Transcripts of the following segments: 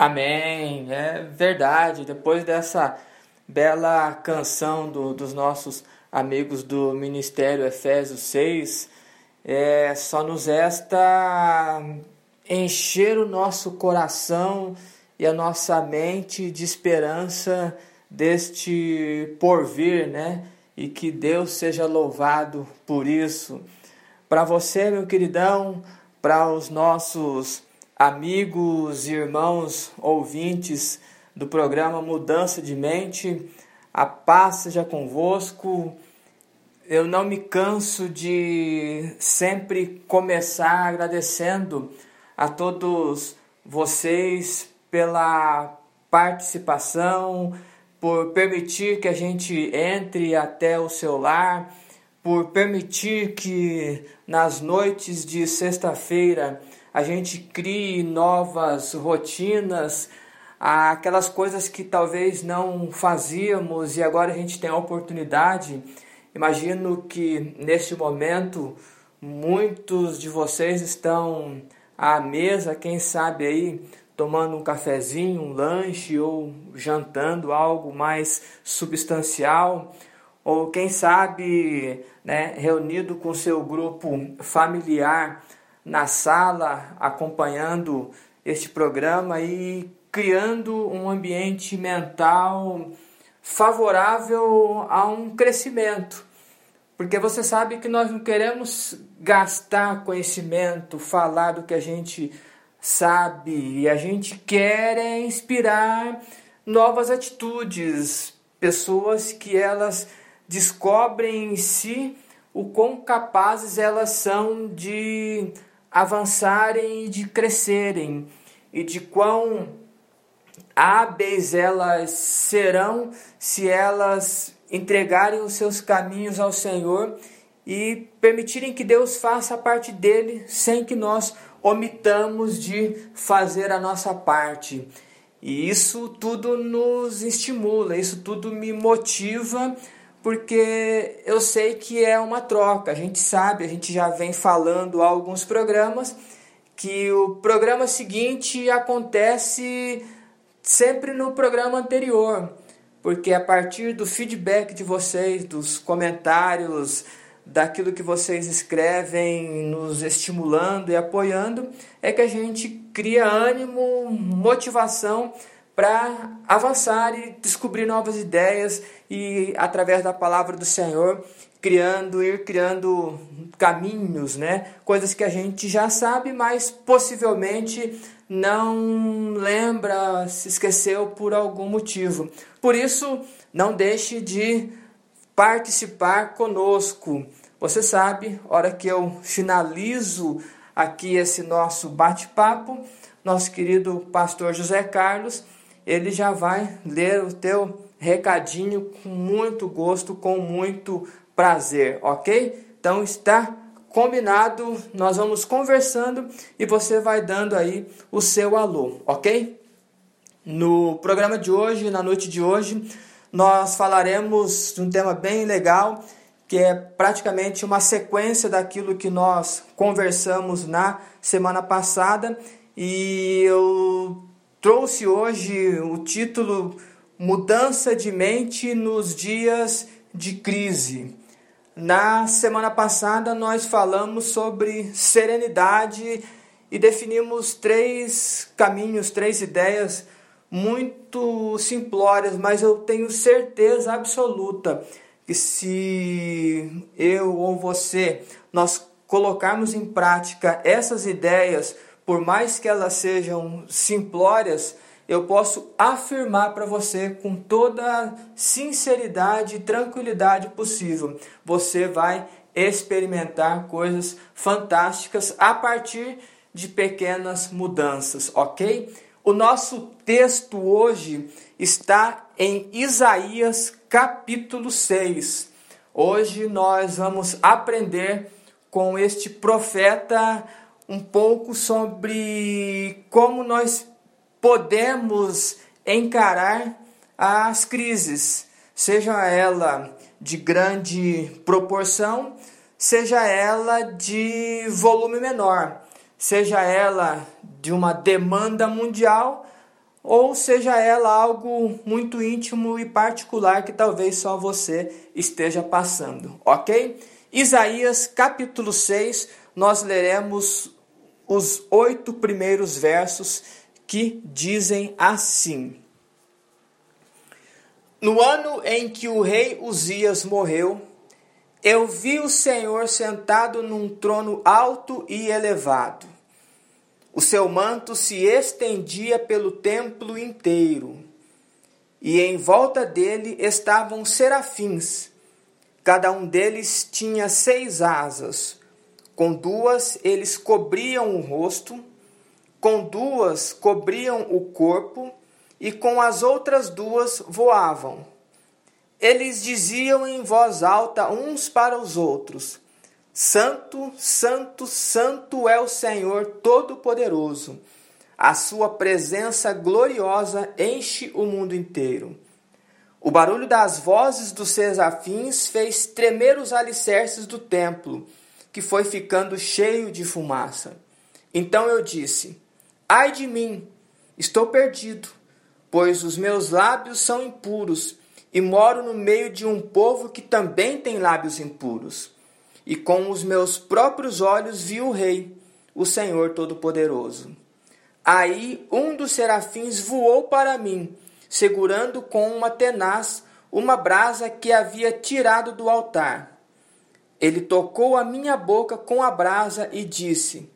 Amém, é verdade. Depois dessa bela canção do, dos nossos amigos do Ministério Efésios 6, é, só nos resta encher o nosso coração e a nossa mente de esperança deste porvir, né? E que Deus seja louvado por isso. Para você, meu queridão, para os nossos amigos irmãos ouvintes do programa Mudança de Mente, a paz seja convosco. Eu não me canso de sempre começar agradecendo a todos vocês pela participação, por permitir que a gente entre até o seu lar, por permitir que nas noites de sexta-feira a gente crie novas rotinas, aquelas coisas que talvez não fazíamos e agora a gente tem a oportunidade. Imagino que neste momento muitos de vocês estão à mesa, quem sabe aí tomando um cafezinho, um lanche ou jantando algo mais substancial, ou quem sabe né, reunido com seu grupo familiar na sala, acompanhando este programa e criando um ambiente mental favorável a um crescimento. Porque você sabe que nós não queremos gastar conhecimento, falar do que a gente sabe, e a gente quer é inspirar novas atitudes, pessoas que elas descobrem em si o quão capazes elas são de avançarem e de crescerem e de quão hábeis elas serão se elas entregarem os seus caminhos ao Senhor e permitirem que Deus faça a parte dele sem que nós omitamos de fazer a nossa parte. E isso tudo nos estimula, isso tudo me motiva porque eu sei que é uma troca. A gente sabe, a gente já vem falando há alguns programas que o programa seguinte acontece sempre no programa anterior, porque a partir do feedback de vocês, dos comentários, daquilo que vocês escrevem, nos estimulando e apoiando, é que a gente cria ânimo, motivação para avançar e descobrir novas ideias e através da palavra do Senhor criando ir criando caminhos, né? Coisas que a gente já sabe, mas possivelmente não lembra, se esqueceu por algum motivo. Por isso, não deixe de participar conosco. Você sabe, hora que eu finalizo aqui esse nosso bate-papo, nosso querido pastor José Carlos ele já vai ler o teu recadinho com muito gosto, com muito prazer, ok? Então está combinado, nós vamos conversando e você vai dando aí o seu alô, ok? No programa de hoje, na noite de hoje, nós falaremos de um tema bem legal que é praticamente uma sequência daquilo que nós conversamos na semana passada e eu trouxe hoje o título Mudança de Mente nos Dias de Crise. Na semana passada nós falamos sobre serenidade e definimos três caminhos, três ideias muito simplórias, mas eu tenho certeza absoluta que se eu ou você nós colocarmos em prática essas ideias, por mais que elas sejam simplórias, eu posso afirmar para você com toda a sinceridade e tranquilidade possível, você vai experimentar coisas fantásticas a partir de pequenas mudanças, ok? O nosso texto hoje está em Isaías capítulo 6. Hoje nós vamos aprender com este profeta um pouco sobre como nós podemos encarar as crises, seja ela de grande proporção, seja ela de volume menor, seja ela de uma demanda mundial ou seja ela algo muito íntimo e particular que talvez só você esteja passando, ok? Isaías capítulo 6, nós leremos os oito primeiros versos que dizem assim: No ano em que o rei Uzias morreu, eu vi o Senhor sentado num trono alto e elevado. O seu manto se estendia pelo templo inteiro, e em volta dele estavam serafins. Cada um deles tinha seis asas. Com duas eles cobriam o rosto, com duas cobriam o corpo, e com as outras duas voavam. Eles diziam em voz alta uns para os outros: Santo, Santo, Santo é o Senhor Todo-Poderoso. A sua presença gloriosa enche o mundo inteiro. O barulho das vozes dos serafins fez tremer os alicerces do templo, que foi ficando cheio de fumaça. Então eu disse: Ai de mim, estou perdido, pois os meus lábios são impuros e moro no meio de um povo que também tem lábios impuros. E com os meus próprios olhos vi o Rei, o Senhor Todo-Poderoso. Aí um dos serafins voou para mim, segurando com uma tenaz uma brasa que havia tirado do altar. Ele tocou a minha boca com a brasa e disse: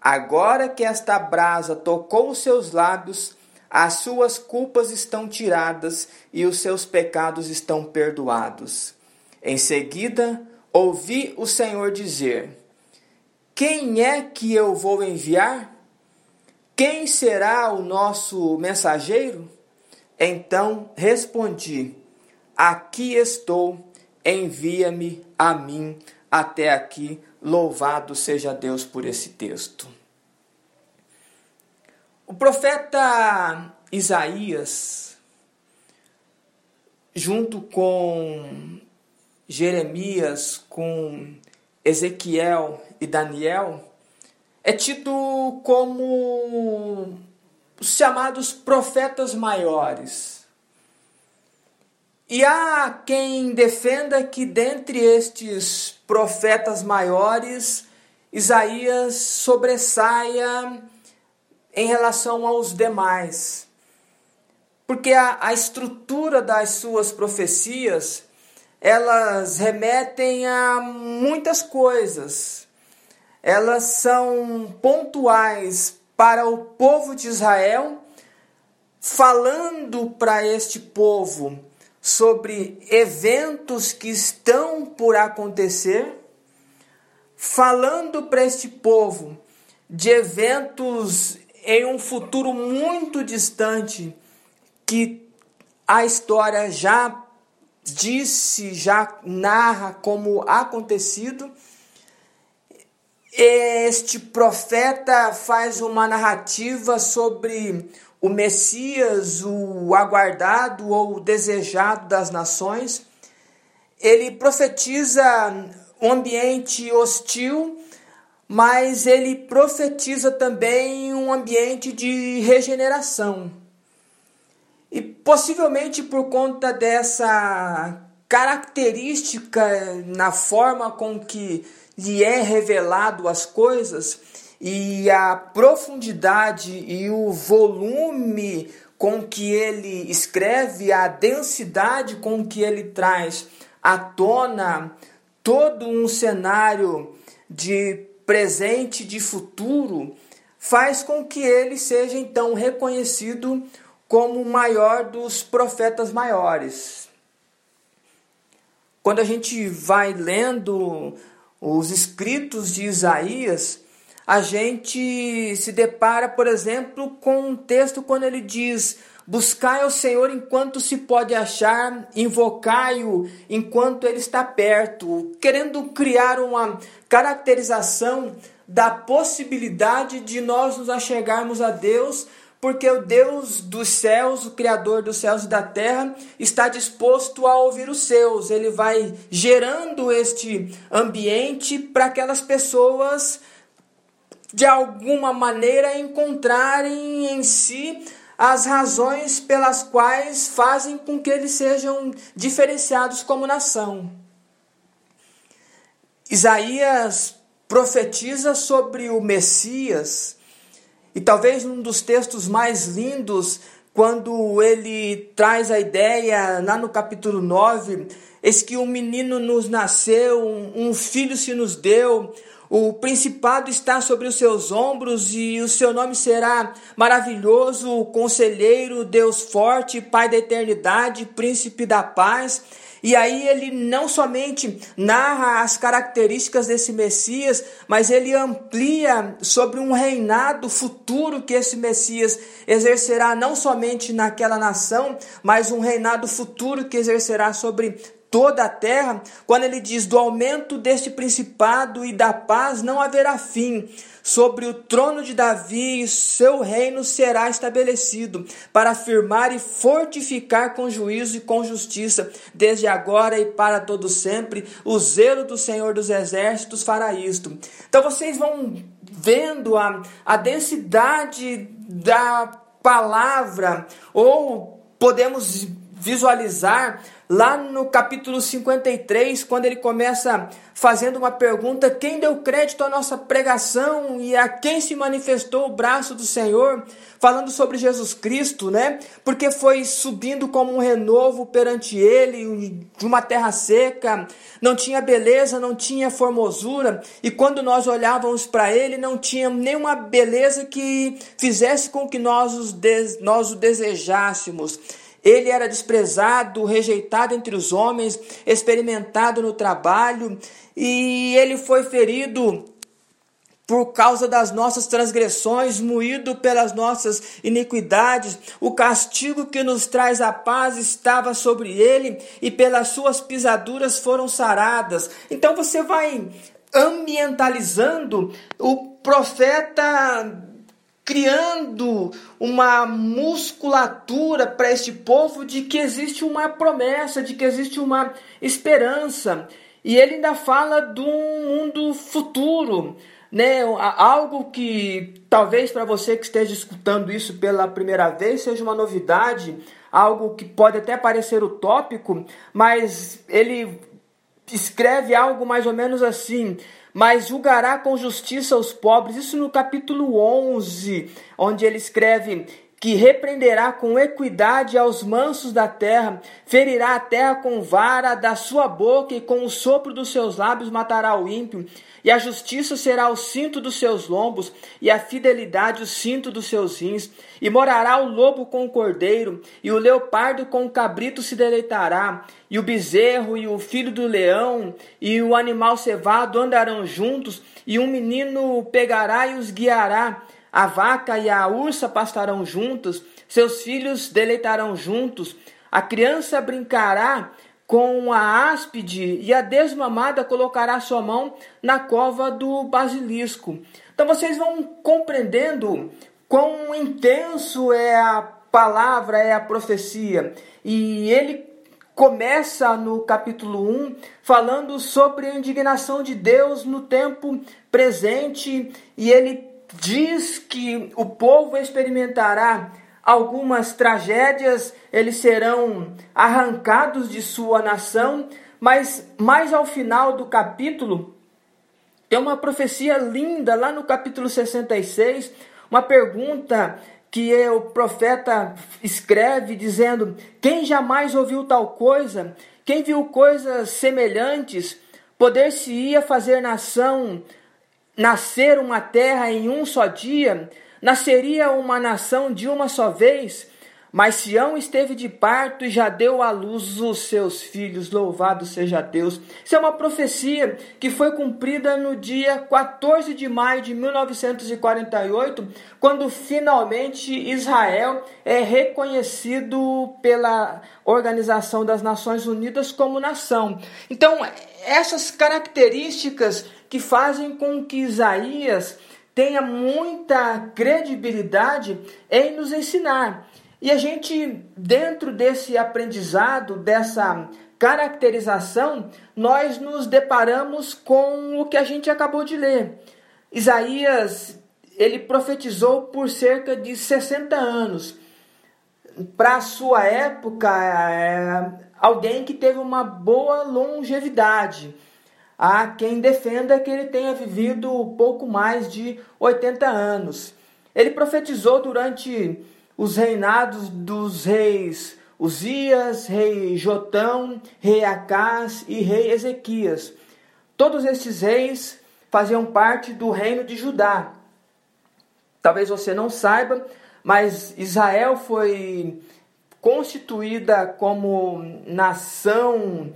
Agora que esta brasa tocou os seus lábios, as suas culpas estão tiradas e os seus pecados estão perdoados. Em seguida, ouvi o Senhor dizer: Quem é que eu vou enviar? Quem será o nosso mensageiro? Então respondi: Aqui estou, envia-me a mim. Até aqui, louvado seja Deus por esse texto. O profeta Isaías, junto com Jeremias, com Ezequiel e Daniel, é tido como os chamados profetas maiores. E há quem defenda que dentre estes profetas maiores, Isaías sobressaia em relação aos demais. Porque a, a estrutura das suas profecias, elas remetem a muitas coisas. Elas são pontuais para o povo de Israel, falando para este povo sobre eventos que estão por acontecer, falando para este povo de eventos em um futuro muito distante que a história já disse, já narra como acontecido. Este profeta faz uma narrativa sobre o Messias, o aguardado ou desejado das nações. Ele profetiza um ambiente hostil mas ele profetiza também um ambiente de regeneração. E possivelmente por conta dessa característica na forma com que lhe é revelado as coisas e a profundidade e o volume com que ele escreve, a densidade com que ele traz à tona todo um cenário de presente, de futuro, faz com que ele seja então reconhecido como o maior dos profetas maiores. Quando a gente vai lendo os escritos de Isaías, a gente se depara, por exemplo, com um texto quando ele diz: Buscai ao Senhor enquanto se pode achar, invocai-o enquanto ele está perto, querendo criar uma caracterização da possibilidade de nós nos achegarmos a Deus, porque o Deus dos céus, o Criador dos céus e da terra, está disposto a ouvir os seus. Ele vai gerando este ambiente para aquelas pessoas de alguma maneira encontrarem em si as razões pelas quais fazem com que eles sejam diferenciados como nação. Isaías profetiza sobre o Messias, e talvez um dos textos mais lindos, quando ele traz a ideia, lá no capítulo 9, eis que um menino nos nasceu, um filho se nos deu, o principado está sobre os seus ombros e o seu nome será maravilhoso, conselheiro, Deus forte, Pai da eternidade, príncipe da paz. E aí ele não somente narra as características desse Messias, mas ele amplia sobre um reinado futuro que esse Messias exercerá não somente naquela nação, mas um reinado futuro que exercerá sobre toda a terra, quando ele diz: do aumento deste principado e da paz não haverá fim. Sobre o trono de Davi, seu reino será estabelecido, para afirmar e fortificar com juízo e com justiça, desde agora e para todo sempre. O zelo do Senhor dos Exércitos fará isto. Então vocês vão vendo a, a densidade da palavra, ou podemos visualizar lá no capítulo 53, quando ele começa fazendo uma pergunta: quem deu crédito à nossa pregação e a quem se manifestou o braço do Senhor? Falando sobre Jesus Cristo, né? Porque foi subindo como um renovo perante ele, de uma terra seca, não tinha beleza, não tinha formosura, e quando nós olhávamos para ele, não tinha nenhuma beleza que fizesse com que nós, nós o desejássemos. Ele era desprezado, rejeitado entre os homens, experimentado no trabalho, e ele foi ferido por causa das nossas transgressões, moído pelas nossas iniquidades. O castigo que nos traz a paz estava sobre ele, e pelas suas pisaduras foram saradas. Então você vai ambientalizando o profeta criando uma musculatura para este povo de que existe uma promessa, de que existe uma esperança. E ele ainda fala de um mundo futuro, né? Algo que talvez para você que esteja escutando isso pela primeira vez seja uma novidade, algo que pode até parecer utópico, mas ele escreve algo mais ou menos assim: mas julgará com justiça os pobres. Isso no capítulo 11, onde ele escreve que repreenderá com equidade aos mansos da terra, ferirá a terra com vara da sua boca e com o sopro dos seus lábios matará o ímpio. E a justiça será o cinto dos seus lombos, e a fidelidade o cinto dos seus rins. E morará o lobo com o cordeiro, e o leopardo com o cabrito se deleitará, e o bezerro e o filho do leão, e o animal cevado andarão juntos, e um menino pegará e os guiará. A vaca e a ursa pastarão juntos, seus filhos deleitarão juntos. A criança brincará com a áspide e a desmamada colocará sua mão na cova do basilisco. Então vocês vão compreendendo quão intenso é a palavra, é a profecia. E ele começa no capítulo 1 falando sobre a indignação de Deus no tempo presente e ele diz que o povo experimentará algumas tragédias, eles serão arrancados de sua nação, mas mais ao final do capítulo tem uma profecia linda lá no capítulo 66, uma pergunta que o profeta escreve dizendo: Quem jamais ouviu tal coisa? Quem viu coisas semelhantes? Poder-se-ia fazer nação, nascer uma terra em um só dia? Nasceria uma nação de uma só vez? Mas Sião esteve de parto e já deu à luz os seus filhos, louvado seja Deus. Isso é uma profecia que foi cumprida no dia 14 de maio de 1948, quando finalmente Israel é reconhecido pela Organização das Nações Unidas como nação. Então, essas características que fazem com que Isaías tenha muita credibilidade em nos ensinar. E a gente, dentro desse aprendizado, dessa caracterização, nós nos deparamos com o que a gente acabou de ler. Isaías, ele profetizou por cerca de 60 anos. para a sua época, é alguém que teve uma boa longevidade. Há quem defenda que ele tenha vivido pouco mais de 80 anos. Ele profetizou durante os reinados dos reis Uzias, rei Jotão, rei Acás e rei Ezequias. Todos esses reis faziam parte do reino de Judá. Talvez você não saiba, mas Israel foi constituída como nação,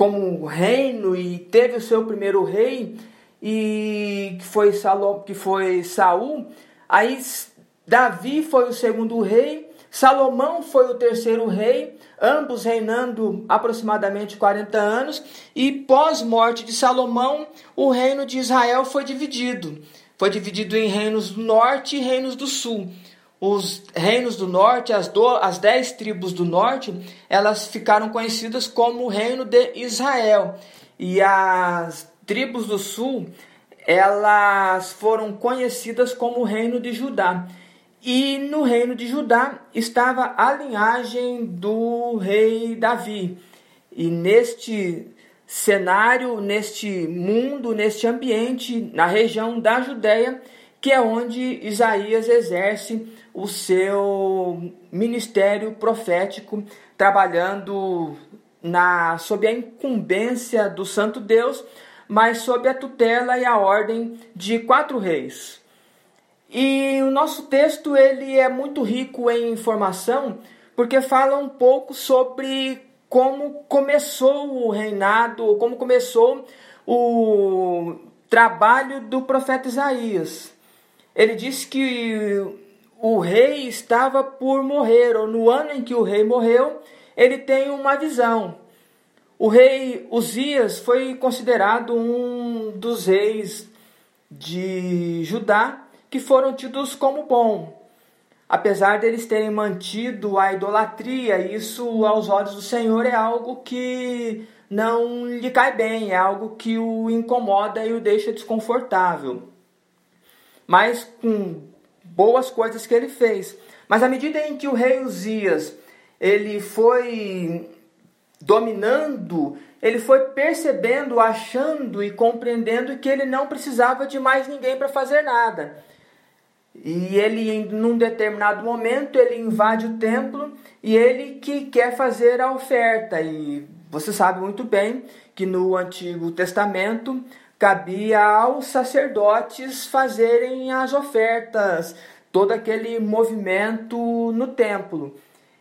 como reino e teve o seu primeiro rei e que foi Salom, que foi Saul. Aí Davi foi o segundo rei, Salomão foi o terceiro rei, ambos reinando aproximadamente 40 anos, e pós-morte de Salomão, o reino de Israel foi dividido. Foi dividido em reinos do norte e reinos do sul. Os reinos do norte, as, do, as dez tribos do norte, elas ficaram conhecidas como o reino de Israel. E as tribos do sul, elas foram conhecidas como o reino de Judá. E no reino de Judá estava a linhagem do rei Davi. E neste cenário, neste mundo, neste ambiente, na região da Judéia, que é onde Isaías exerce o seu ministério profético, trabalhando na sob a incumbência do Santo Deus, mas sob a tutela e a ordem de quatro reis. E o nosso texto ele é muito rico em informação, porque fala um pouco sobre como começou o reinado, como começou o trabalho do profeta Isaías. Ele disse que o rei estava por morrer, ou no ano em que o rei morreu, ele tem uma visão. O rei Uzias foi considerado um dos reis de Judá que foram tidos como bom, apesar deles terem mantido a idolatria, isso aos olhos do Senhor é algo que não lhe cai bem, é algo que o incomoda e o deixa desconfortável. Mas com boas coisas que ele fez. Mas à medida em que o rei Uzias ele foi dominando, ele foi percebendo, achando e compreendendo que ele não precisava de mais ninguém para fazer nada. E ele, num determinado momento, ele invade o templo e ele que quer fazer a oferta. E você sabe muito bem que no Antigo Testamento cabia aos sacerdotes fazerem as ofertas, todo aquele movimento no templo.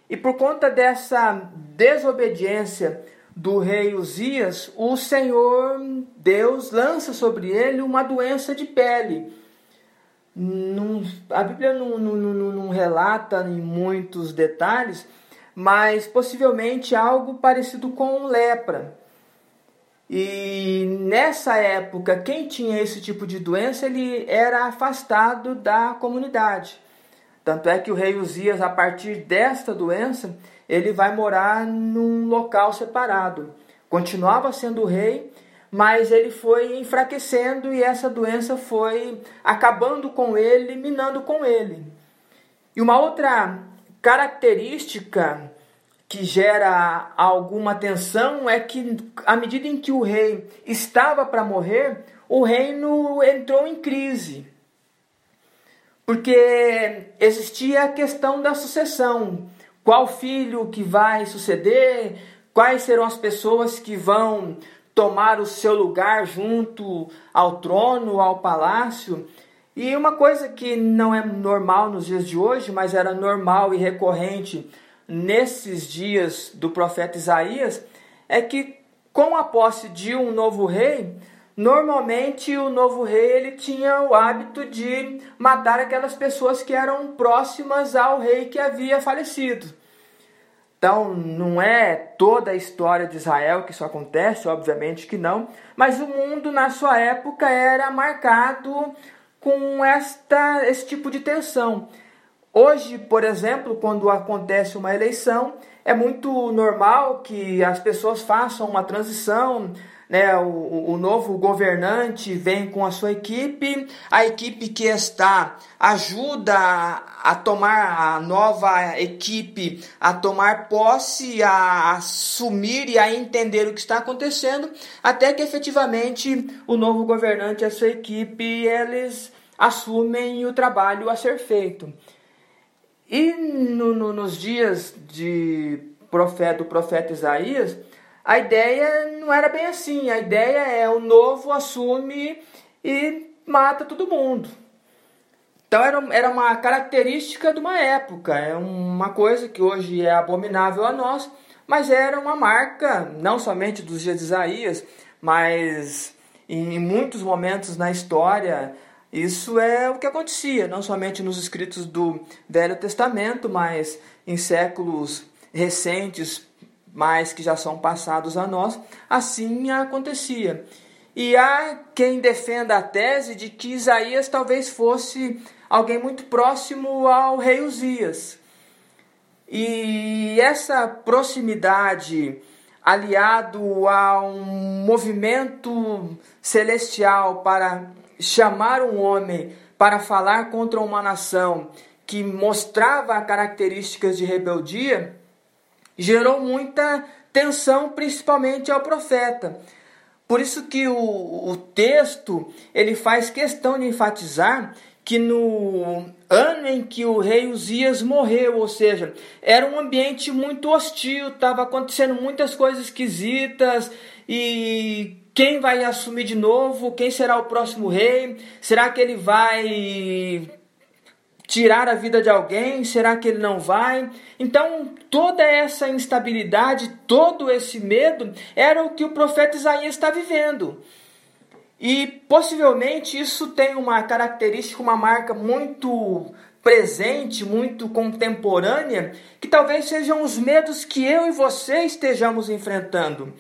E por conta dessa desobediência do rei Uzias, o Senhor Deus lança sobre ele uma doença de pele a Bíblia não, não, não, não relata em muitos detalhes, mas possivelmente algo parecido com lepra. E nessa época, quem tinha esse tipo de doença, ele era afastado da comunidade. Tanto é que o rei Uzias, a partir desta doença, ele vai morar num local separado. Continuava sendo rei, mas ele foi enfraquecendo e essa doença foi acabando com ele, minando com ele. E uma outra característica que gera alguma tensão é que, à medida em que o rei estava para morrer, o reino entrou em crise. Porque existia a questão da sucessão. Qual filho que vai suceder? Quais serão as pessoas que vão tomar o seu lugar junto ao trono, ao palácio. E uma coisa que não é normal nos dias de hoje, mas era normal e recorrente nesses dias do profeta Isaías, é que com a posse de um novo rei, normalmente o novo rei ele tinha o hábito de matar aquelas pessoas que eram próximas ao rei que havia falecido. Então, não é toda a história de Israel que isso acontece, obviamente que não, mas o mundo na sua época era marcado com esta, esse tipo de tensão. Hoje, por exemplo, quando acontece uma eleição, é muito normal que as pessoas façam uma transição né, o, o novo governante vem com a sua equipe, a equipe que está ajuda a, a tomar a nova equipe a tomar posse, a assumir e a entender o que está acontecendo, até que efetivamente o novo governante e a sua equipe eles assumem o trabalho a ser feito. E no, no, nos dias de profeta, do profeta Isaías, a ideia não era bem assim. A ideia é o novo assume e mata todo mundo. Então era, era uma característica de uma época, é uma coisa que hoje é abominável a nós, mas era uma marca não somente dos dias de Isaías, mas em muitos momentos na história isso é o que acontecia, não somente nos escritos do Velho Testamento, mas em séculos recentes, mas que já são passados a nós, assim acontecia. E há quem defenda a tese de que Isaías talvez fosse alguém muito próximo ao rei Uzias. E essa proximidade, aliado a um movimento celestial para chamar um homem para falar contra uma nação que mostrava características de rebeldia, gerou muita tensão, principalmente ao profeta. Por isso que o, o texto ele faz questão de enfatizar que no ano em que o rei Uzias morreu, ou seja, era um ambiente muito hostil, estava acontecendo muitas coisas esquisitas e quem vai assumir de novo? Quem será o próximo rei? Será que ele vai tirar a vida de alguém? Será que ele não vai? Então, toda essa instabilidade, todo esse medo era o que o profeta Isaías está vivendo. E possivelmente isso tem uma característica, uma marca muito presente, muito contemporânea, que talvez sejam os medos que eu e você estejamos enfrentando.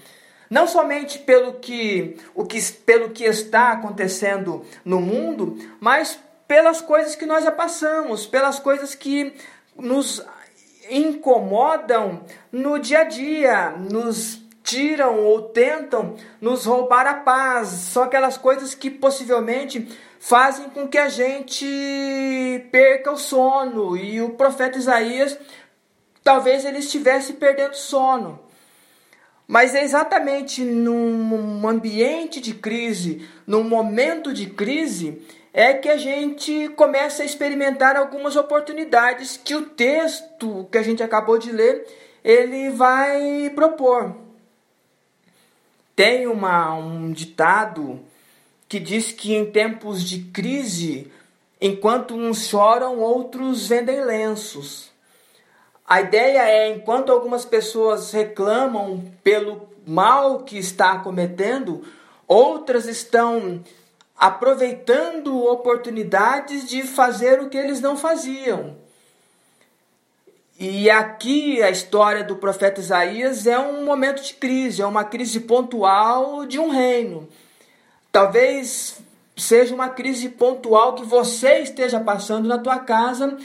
Não somente pelo que, o que, pelo que está acontecendo no mundo, mas pelas coisas que nós já passamos, pelas coisas que nos incomodam no dia a dia, nos tiram ou tentam nos roubar a paz. São aquelas coisas que possivelmente fazem com que a gente perca o sono. E o profeta Isaías, talvez ele estivesse perdendo sono. Mas é exatamente num ambiente de crise, num momento de crise, é que a gente começa a experimentar algumas oportunidades que o texto que a gente acabou de ler ele vai propor. Tem uma, um ditado que diz que em tempos de crise, enquanto uns choram, outros vendem lenços. A ideia é, enquanto algumas pessoas reclamam pelo mal que está cometendo, outras estão aproveitando oportunidades de fazer o que eles não faziam. E aqui a história do profeta Isaías é um momento de crise, é uma crise pontual de um reino. Talvez seja uma crise pontual que você esteja passando na tua casa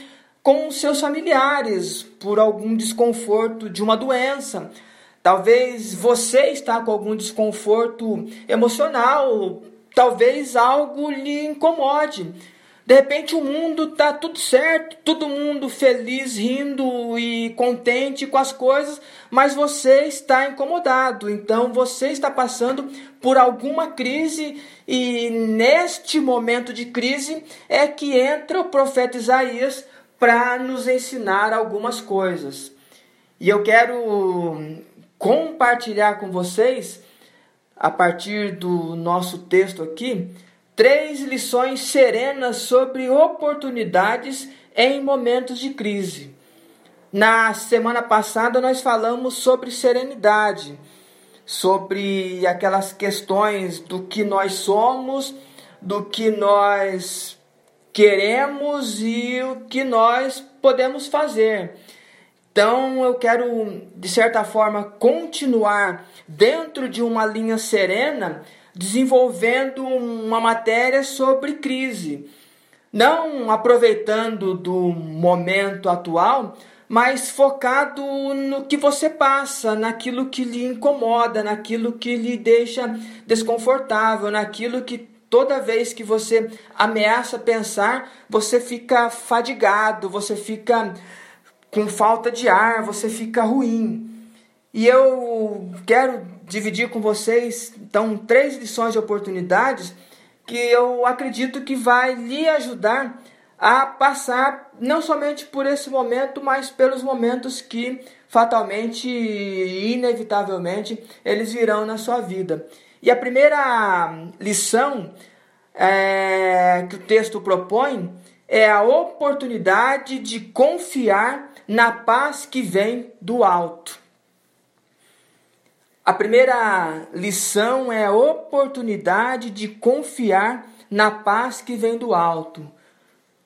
com seus familiares por algum desconforto de uma doença. Talvez você está com algum desconforto emocional talvez algo lhe incomode. De repente o mundo tá tudo certo, todo mundo feliz, rindo e contente com as coisas, mas você está incomodado. Então você está passando por alguma crise e neste momento de crise é que entra o profeta Isaías para nos ensinar algumas coisas. E eu quero compartilhar com vocês a partir do nosso texto aqui, três lições serenas sobre oportunidades em momentos de crise. Na semana passada nós falamos sobre serenidade, sobre aquelas questões do que nós somos, do que nós queremos e o que nós podemos fazer. Então eu quero, de certa forma, continuar dentro de uma linha serena, desenvolvendo uma matéria sobre crise. Não aproveitando do momento atual, mas focado no que você passa, naquilo que lhe incomoda, naquilo que lhe deixa desconfortável, naquilo que toda vez que você ameaça pensar, você fica fadigado, você fica com falta de ar, você fica ruim. E eu quero dividir com vocês, então, três lições de oportunidades que eu acredito que vai lhe ajudar a passar não somente por esse momento, mas pelos momentos que fatalmente e inevitavelmente eles virão na sua vida. E a primeira lição é, que o texto propõe é a oportunidade de confiar na paz que vem do alto. A primeira lição é a oportunidade de confiar na paz que vem do alto.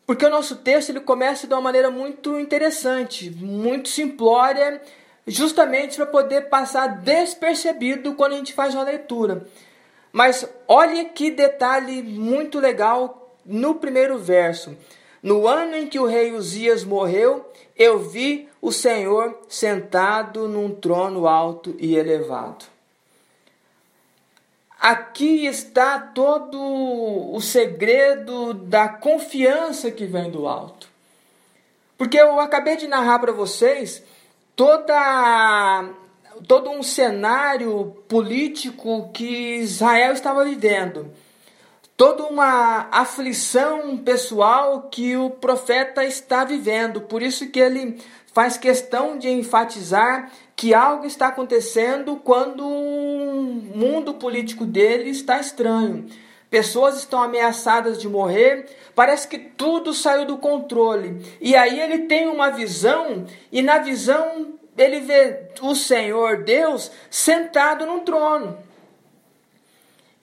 Porque o nosso texto ele começa de uma maneira muito interessante, muito simplória, justamente para poder passar despercebido quando a gente faz uma leitura. Mas olhe que detalhe muito legal no primeiro verso. No ano em que o rei Uzias morreu, eu vi o Senhor sentado num trono alto e elevado. Aqui está todo o segredo da confiança que vem do alto. Porque eu acabei de narrar para vocês toda todo um cenário político que Israel estava vivendo toda uma aflição pessoal que o profeta está vivendo. Por isso que ele faz questão de enfatizar que algo está acontecendo quando o mundo político dele está estranho. Pessoas estão ameaçadas de morrer, parece que tudo saiu do controle. E aí ele tem uma visão, e na visão ele vê o Senhor Deus sentado no trono.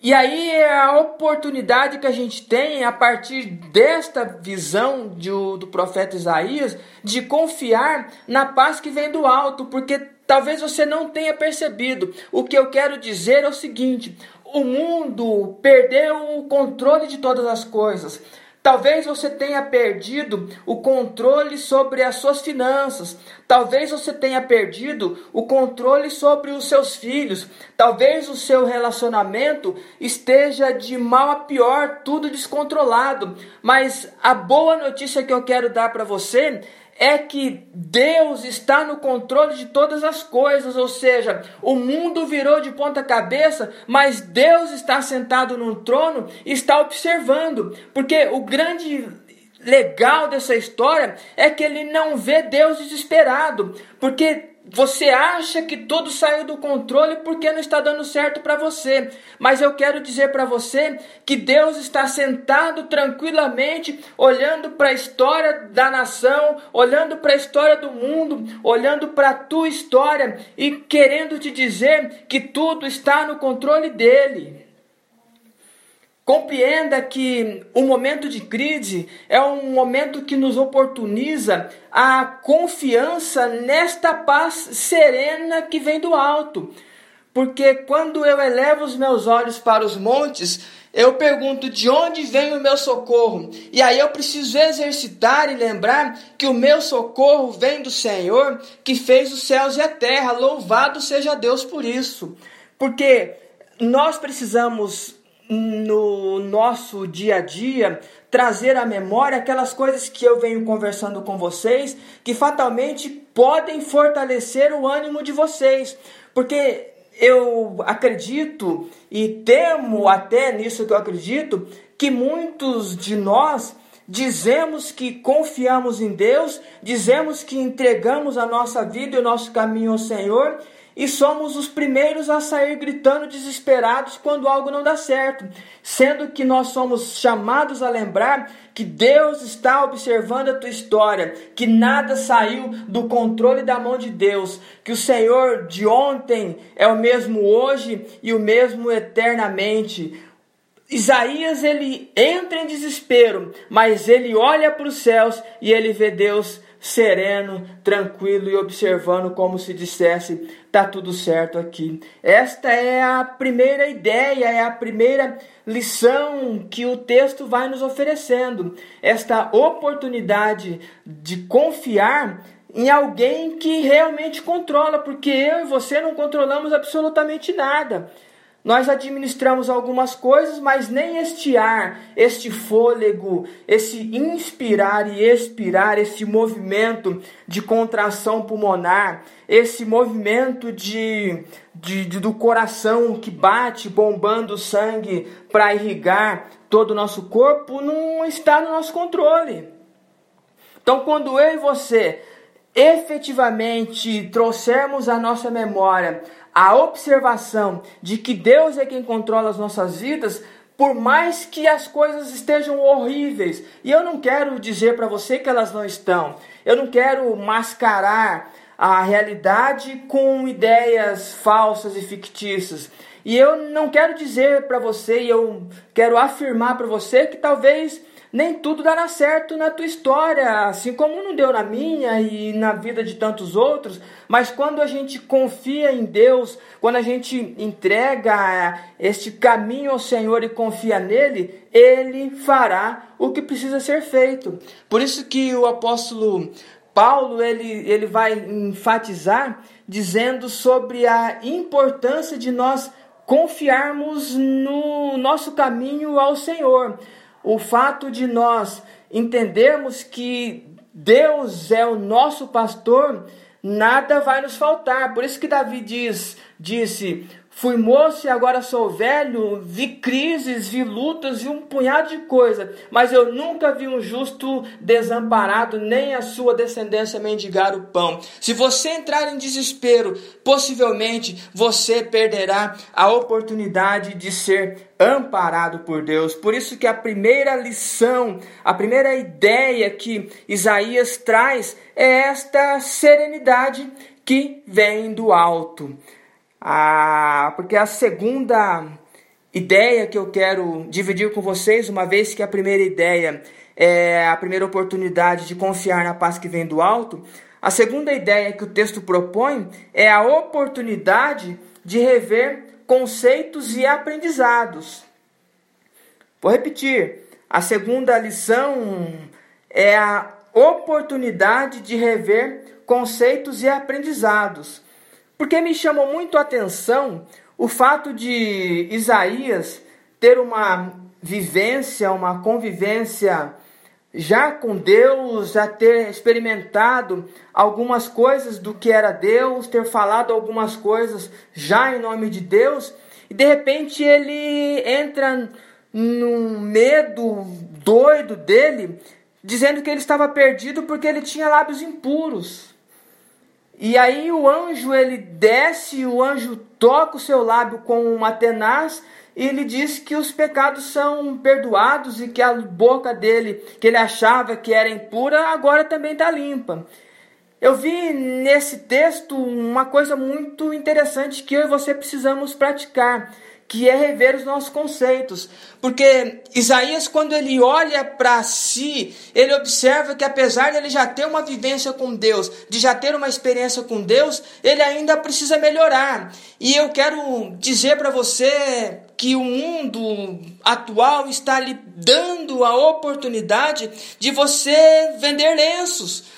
E aí é a oportunidade que a gente tem, a partir desta visão de, do profeta Isaías, de confiar na paz que vem do alto, porque talvez você não tenha percebido. O que eu quero dizer é o seguinte: o mundo perdeu o controle de todas as coisas. Talvez você tenha perdido o controle sobre as suas finanças. Talvez você tenha perdido o controle sobre os seus filhos. Talvez o seu relacionamento esteja de mal a pior, tudo descontrolado. Mas a boa notícia que eu quero dar para você é que Deus está no controle de todas as coisas, ou seja, o mundo virou de ponta cabeça, mas Deus está sentado num trono e está observando, porque o grande legal dessa história é que ele não vê Deus desesperado, porque você acha que tudo saiu do controle porque não está dando certo para você. Mas eu quero dizer para você que Deus está sentado tranquilamente, olhando para a história da nação, olhando para a história do mundo, olhando para a tua história e querendo te dizer que tudo está no controle dele. Compreenda que o momento de crise é um momento que nos oportuniza a confiança nesta paz serena que vem do alto. Porque quando eu elevo os meus olhos para os montes, eu pergunto de onde vem o meu socorro. E aí eu preciso exercitar e lembrar que o meu socorro vem do Senhor, que fez os céus e a terra. Louvado seja Deus por isso. Porque nós precisamos no nosso dia a dia trazer à memória aquelas coisas que eu venho conversando com vocês que fatalmente podem fortalecer o ânimo de vocês, porque eu acredito e temo até nisso que eu acredito que muitos de nós dizemos que confiamos em Deus, dizemos que entregamos a nossa vida e o nosso caminho ao Senhor e somos os primeiros a sair gritando desesperados quando algo não dá certo, sendo que nós somos chamados a lembrar que Deus está observando a tua história, que nada saiu do controle da mão de Deus, que o Senhor de ontem é o mesmo hoje e o mesmo eternamente. Isaías ele entra em desespero, mas ele olha para os céus e ele vê Deus sereno, tranquilo e observando como se dissesse: tá tudo certo aqui. Esta é a primeira ideia, é a primeira lição que o texto vai nos oferecendo. Esta oportunidade de confiar em alguém que realmente controla, porque eu e você não controlamos absolutamente nada. Nós administramos algumas coisas, mas nem este ar, este fôlego, esse inspirar e expirar, esse movimento de contração pulmonar, esse movimento de, de, de do coração que bate, bombando sangue para irrigar todo o nosso corpo, não está no nosso controle. Então, quando eu e você efetivamente trouxermos à nossa memória a observação de que Deus é quem controla as nossas vidas, por mais que as coisas estejam horríveis, e eu não quero dizer para você que elas não estão, eu não quero mascarar a realidade com ideias falsas e fictícias. E eu não quero dizer para você, e eu quero afirmar para você que talvez nem tudo dará certo na tua história, assim como não deu na minha e na vida de tantos outros. Mas quando a gente confia em Deus, quando a gente entrega este caminho ao Senhor e confia nele, ele fará o que precisa ser feito. Por isso que o apóstolo Paulo ele, ele vai enfatizar dizendo sobre a importância de nós confiarmos no nosso caminho ao Senhor o fato de nós entendermos que Deus é o nosso pastor, nada vai nos faltar. Por isso que Davi diz, disse: Fui moço e agora sou velho, vi crises, vi lutas e um punhado de coisa, mas eu nunca vi um justo desamparado, nem a sua descendência mendigar o pão. Se você entrar em desespero, possivelmente você perderá a oportunidade de ser amparado por Deus. Por isso que a primeira lição, a primeira ideia que Isaías traz é esta serenidade que vem do alto. Ah, porque a segunda ideia que eu quero dividir com vocês, uma vez que a primeira ideia é a primeira oportunidade de confiar na paz que vem do alto, a segunda ideia que o texto propõe é a oportunidade de rever conceitos e aprendizados. Vou repetir. A segunda lição é a oportunidade de rever conceitos e aprendizados. Porque me chamou muito a atenção o fato de Isaías ter uma vivência, uma convivência já com Deus, já ter experimentado algumas coisas do que era Deus, ter falado algumas coisas já em nome de Deus, e de repente ele entra num medo doido dele, dizendo que ele estava perdido porque ele tinha lábios impuros. E aí o anjo ele desce, o anjo toca o seu lábio com uma tenaz e ele diz que os pecados são perdoados e que a boca dele, que ele achava que era impura, agora também está limpa. Eu vi nesse texto uma coisa muito interessante que eu e você precisamos praticar que é rever os nossos conceitos. Porque Isaías, quando ele olha para si, ele observa que apesar de ele já ter uma vivência com Deus, de já ter uma experiência com Deus, ele ainda precisa melhorar. E eu quero dizer para você que o mundo atual está lhe dando a oportunidade de você vender lenços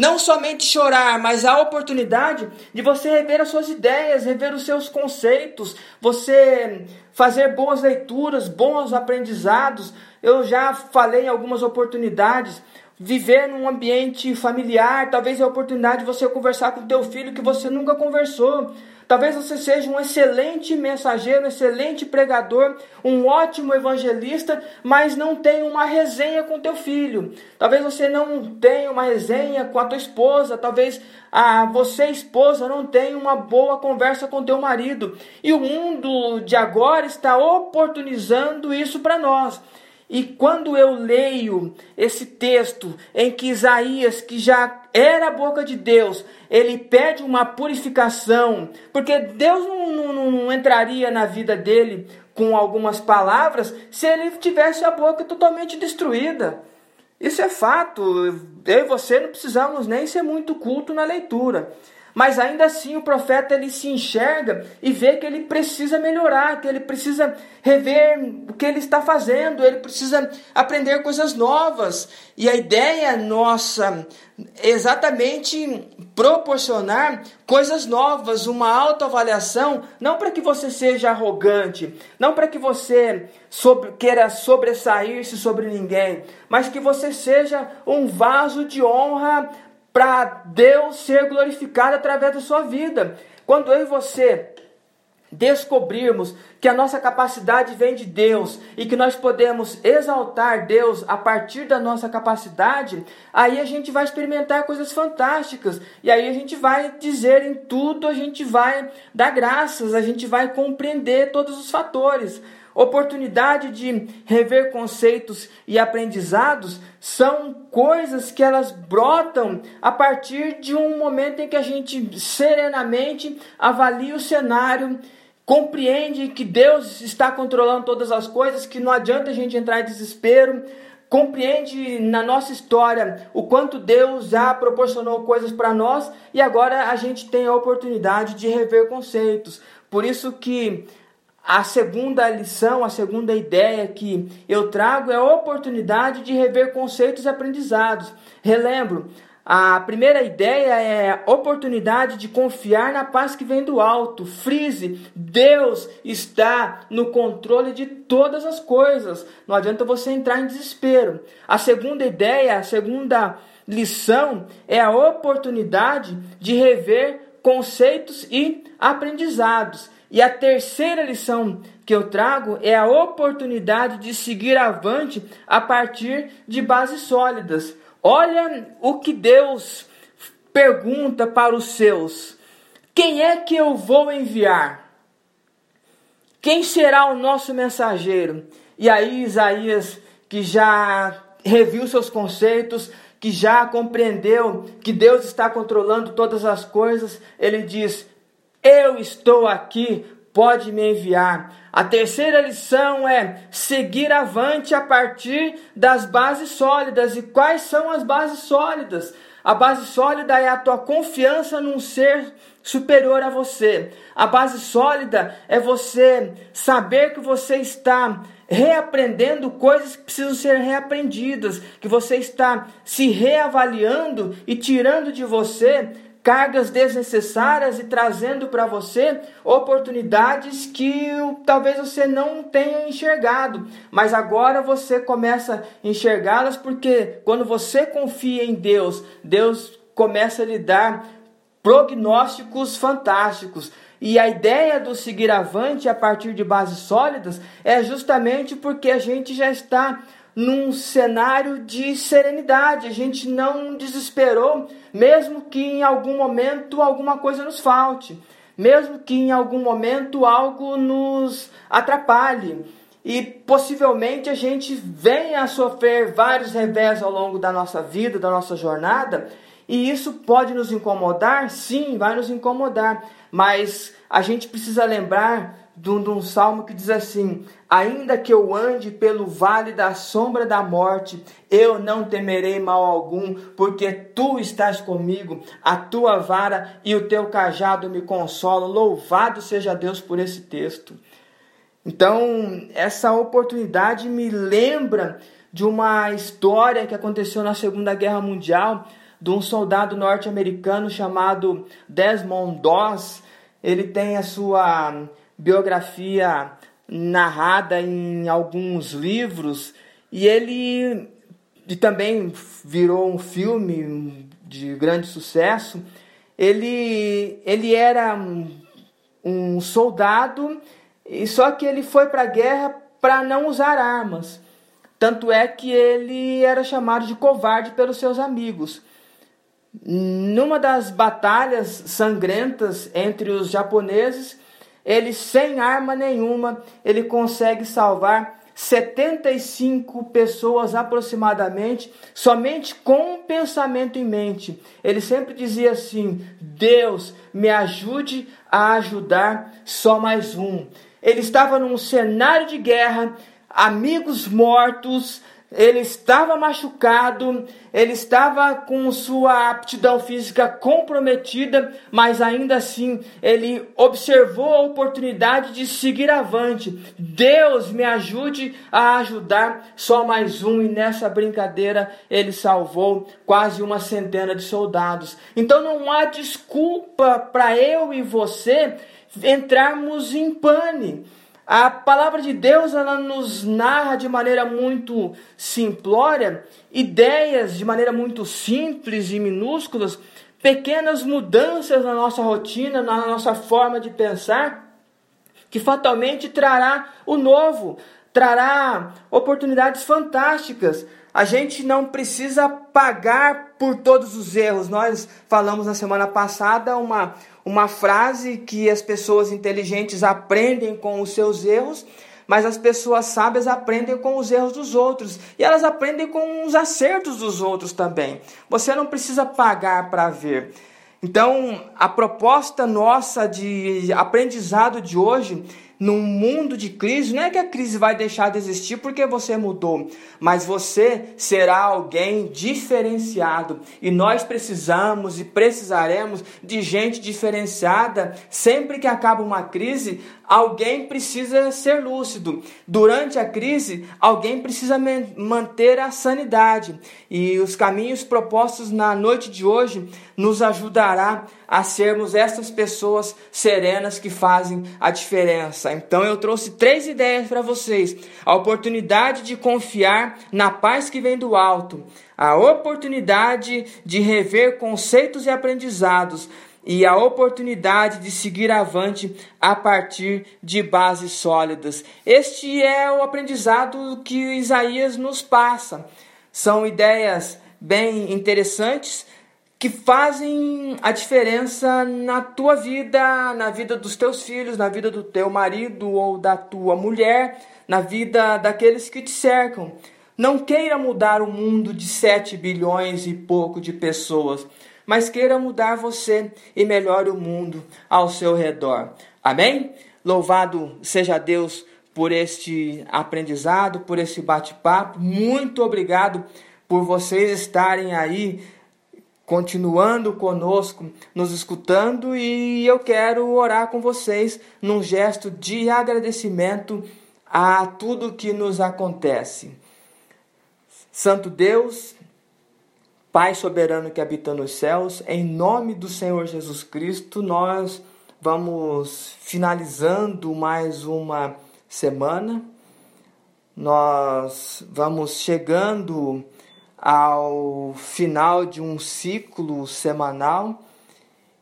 não somente chorar, mas a oportunidade de você rever as suas ideias, rever os seus conceitos, você fazer boas leituras, bons aprendizados. Eu já falei em algumas oportunidades viver num ambiente familiar, talvez é a oportunidade de você conversar com teu filho que você nunca conversou. Talvez você seja um excelente mensageiro, um excelente pregador, um ótimo evangelista, mas não tenha uma resenha com teu filho. Talvez você não tenha uma resenha com a tua esposa, talvez a você esposa não tenha uma boa conversa com teu marido. E o mundo de agora está oportunizando isso para nós. E quando eu leio esse texto em que Isaías, que já era a boca de Deus, ele pede uma purificação, porque Deus não, não, não entraria na vida dele com algumas palavras se ele tivesse a boca totalmente destruída. Isso é fato. Eu e você não precisamos nem ser muito culto na leitura. Mas ainda assim o profeta ele se enxerga e vê que ele precisa melhorar, que ele precisa rever o que ele está fazendo, ele precisa aprender coisas novas. E a ideia nossa é exatamente proporcionar coisas novas, uma autoavaliação, não para que você seja arrogante, não para que você sobre, queira sobressair-se sobre ninguém, mas que você seja um vaso de honra para Deus ser glorificado através da sua vida. Quando eu e você descobrirmos que a nossa capacidade vem de Deus e que nós podemos exaltar Deus a partir da nossa capacidade, aí a gente vai experimentar coisas fantásticas. E aí a gente vai dizer em tudo, a gente vai dar graças, a gente vai compreender todos os fatores. Oportunidade de rever conceitos e aprendizados são coisas que elas brotam a partir de um momento em que a gente serenamente avalia o cenário, compreende que Deus está controlando todas as coisas, que não adianta a gente entrar em desespero, compreende na nossa história o quanto Deus já proporcionou coisas para nós e agora a gente tem a oportunidade de rever conceitos. Por isso que a segunda lição, a segunda ideia que eu trago é a oportunidade de rever conceitos e aprendizados. Relembro, a primeira ideia é a oportunidade de confiar na paz que vem do alto. Frise, Deus está no controle de todas as coisas. Não adianta você entrar em desespero. A segunda ideia, a segunda lição é a oportunidade de rever conceitos e aprendizados. E a terceira lição que eu trago é a oportunidade de seguir avante a partir de bases sólidas. Olha o que Deus pergunta para os seus: Quem é que eu vou enviar? Quem será o nosso mensageiro? E aí, Isaías, que já reviu seus conceitos, que já compreendeu que Deus está controlando todas as coisas, ele diz: eu estou aqui, pode me enviar. A terceira lição é seguir avante a partir das bases sólidas. E quais são as bases sólidas? A base sólida é a tua confiança num ser superior a você. A base sólida é você saber que você está reaprendendo coisas que precisam ser reaprendidas, que você está se reavaliando e tirando de você cargas desnecessárias e trazendo para você oportunidades que talvez você não tenha enxergado, mas agora você começa a enxergá-las porque quando você confia em Deus, Deus começa a lhe dar prognósticos fantásticos. E a ideia do seguir avante a partir de bases sólidas é justamente porque a gente já está num cenário de serenidade. A gente não desesperou, mesmo que em algum momento alguma coisa nos falte, mesmo que em algum momento algo nos atrapalhe. E possivelmente a gente venha a sofrer vários revés ao longo da nossa vida, da nossa jornada, e isso pode nos incomodar? Sim, vai nos incomodar, mas a gente precisa lembrar de um, de um salmo que diz assim: Ainda que eu ande pelo vale da sombra da morte, eu não temerei mal algum, porque tu estás comigo, a tua vara e o teu cajado me consolam. Louvado seja Deus por esse texto. Então, essa oportunidade me lembra de uma história que aconteceu na Segunda Guerra Mundial, de um soldado norte-americano chamado Desmond Doss. Ele tem a sua biografia narrada em alguns livros e ele e também virou um filme de grande sucesso. Ele, ele era um, soldado e só que ele foi para a guerra para não usar armas. Tanto é que ele era chamado de covarde pelos seus amigos. Numa das batalhas sangrentas entre os japoneses, ele sem arma nenhuma, ele consegue salvar 75 pessoas aproximadamente, somente com um pensamento em mente. Ele sempre dizia assim: Deus, me ajude a ajudar só mais um. Ele estava num cenário de guerra, amigos mortos, ele estava machucado, ele estava com sua aptidão física comprometida, mas ainda assim ele observou a oportunidade de seguir avante. Deus me ajude a ajudar só mais um, e nessa brincadeira ele salvou quase uma centena de soldados. Então não há desculpa para eu e você entrarmos em pane. A palavra de Deus ela nos narra de maneira muito simplória ideias de maneira muito simples e minúsculas, pequenas mudanças na nossa rotina, na nossa forma de pensar, que fatalmente trará o novo, trará oportunidades fantásticas. A gente não precisa pagar por todos os erros. Nós falamos na semana passada uma uma frase que as pessoas inteligentes aprendem com os seus erros, mas as pessoas sábias aprendem com os erros dos outros e elas aprendem com os acertos dos outros também. Você não precisa pagar para ver. Então, a proposta nossa de aprendizado de hoje num mundo de crise, não é que a crise vai deixar de existir porque você mudou, mas você será alguém diferenciado. E nós precisamos e precisaremos de gente diferenciada. Sempre que acaba uma crise, alguém precisa ser lúcido. Durante a crise, alguém precisa manter a sanidade. E os caminhos propostos na noite de hoje nos ajudará a sermos essas pessoas serenas que fazem a diferença. Então eu trouxe três ideias para vocês: a oportunidade de confiar na paz que vem do alto, a oportunidade de rever conceitos e aprendizados, e a oportunidade de seguir avante a partir de bases sólidas. Este é o aprendizado que Isaías nos passa. São ideias bem interessantes que fazem a diferença na tua vida, na vida dos teus filhos, na vida do teu marido ou da tua mulher, na vida daqueles que te cercam. Não queira mudar o mundo de 7 bilhões e pouco de pessoas, mas queira mudar você e melhore o mundo ao seu redor. Amém? Louvado seja Deus por este aprendizado, por esse bate-papo. Muito obrigado por vocês estarem aí continuando conosco, nos escutando, e eu quero orar com vocês num gesto de agradecimento a tudo que nos acontece. Santo Deus, Pai soberano que habita nos céus, em nome do Senhor Jesus Cristo, nós vamos finalizando mais uma semana. Nós vamos chegando ao final de um ciclo semanal.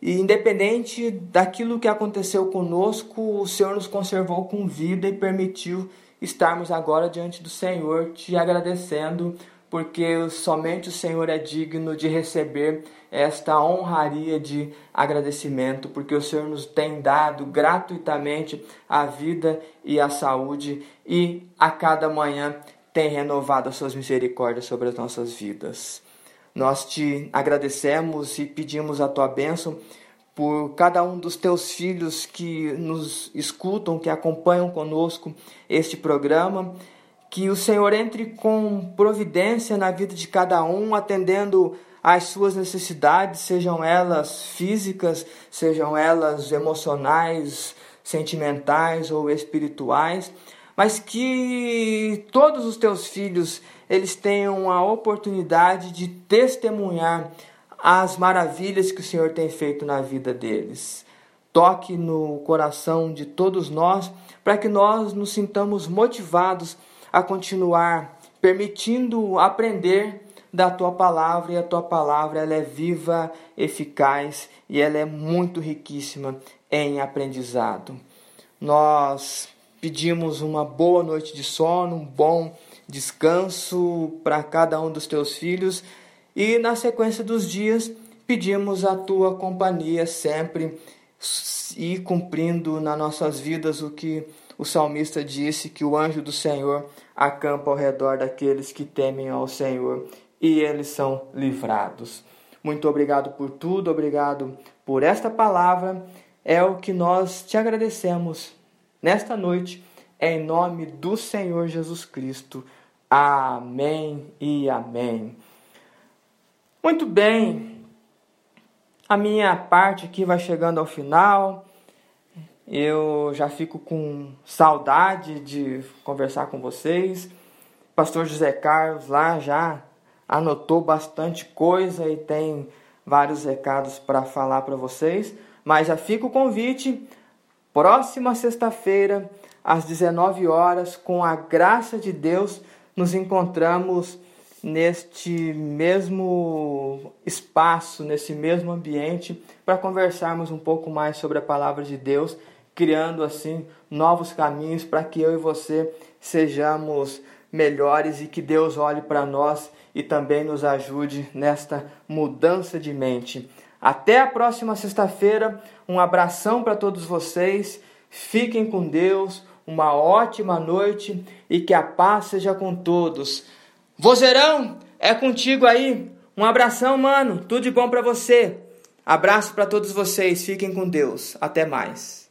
E independente daquilo que aconteceu conosco, o Senhor nos conservou com vida e permitiu estarmos agora diante do Senhor, te agradecendo, porque somente o Senhor é digno de receber esta honraria de agradecimento, porque o Senhor nos tem dado gratuitamente a vida e a saúde, e a cada manhã tem renovado as suas misericórdias sobre as nossas vidas. Nós te agradecemos e pedimos a tua bênção por cada um dos teus filhos que nos escutam, que acompanham conosco este programa. Que o Senhor entre com providência na vida de cada um, atendendo às suas necessidades, sejam elas físicas, sejam elas emocionais, sentimentais ou espirituais mas que todos os teus filhos eles tenham a oportunidade de testemunhar as maravilhas que o Senhor tem feito na vida deles. Toque no coração de todos nós para que nós nos sintamos motivados a continuar permitindo aprender da tua palavra e a tua palavra ela é viva, eficaz e ela é muito riquíssima em aprendizado. Nós Pedimos uma boa noite de sono, um bom descanso para cada um dos teus filhos e na sequência dos dias pedimos a tua companhia sempre e cumprindo nas nossas vidas o que o salmista disse que o anjo do Senhor acampa ao redor daqueles que temem ao Senhor e eles são livrados. Muito obrigado por tudo, obrigado por esta palavra. É o que nós te agradecemos nesta noite, em nome do Senhor Jesus Cristo. Amém e amém. Muito bem, a minha parte aqui vai chegando ao final. Eu já fico com saudade de conversar com vocês. Pastor José Carlos lá já anotou bastante coisa e tem vários recados para falar para vocês. Mas já fica o convite. Próxima sexta-feira, às 19 horas, com a graça de Deus, nos encontramos neste mesmo espaço, nesse mesmo ambiente, para conversarmos um pouco mais sobre a palavra de Deus, criando assim novos caminhos para que eu e você sejamos melhores e que Deus olhe para nós e também nos ajude nesta mudança de mente. Até a próxima sexta-feira. Um abração para todos vocês. Fiquem com Deus uma ótima noite e que a paz seja com todos. Vozeirão, é contigo aí. Um abração, mano. Tudo de bom para você. Abraço para todos vocês. Fiquem com Deus. Até mais.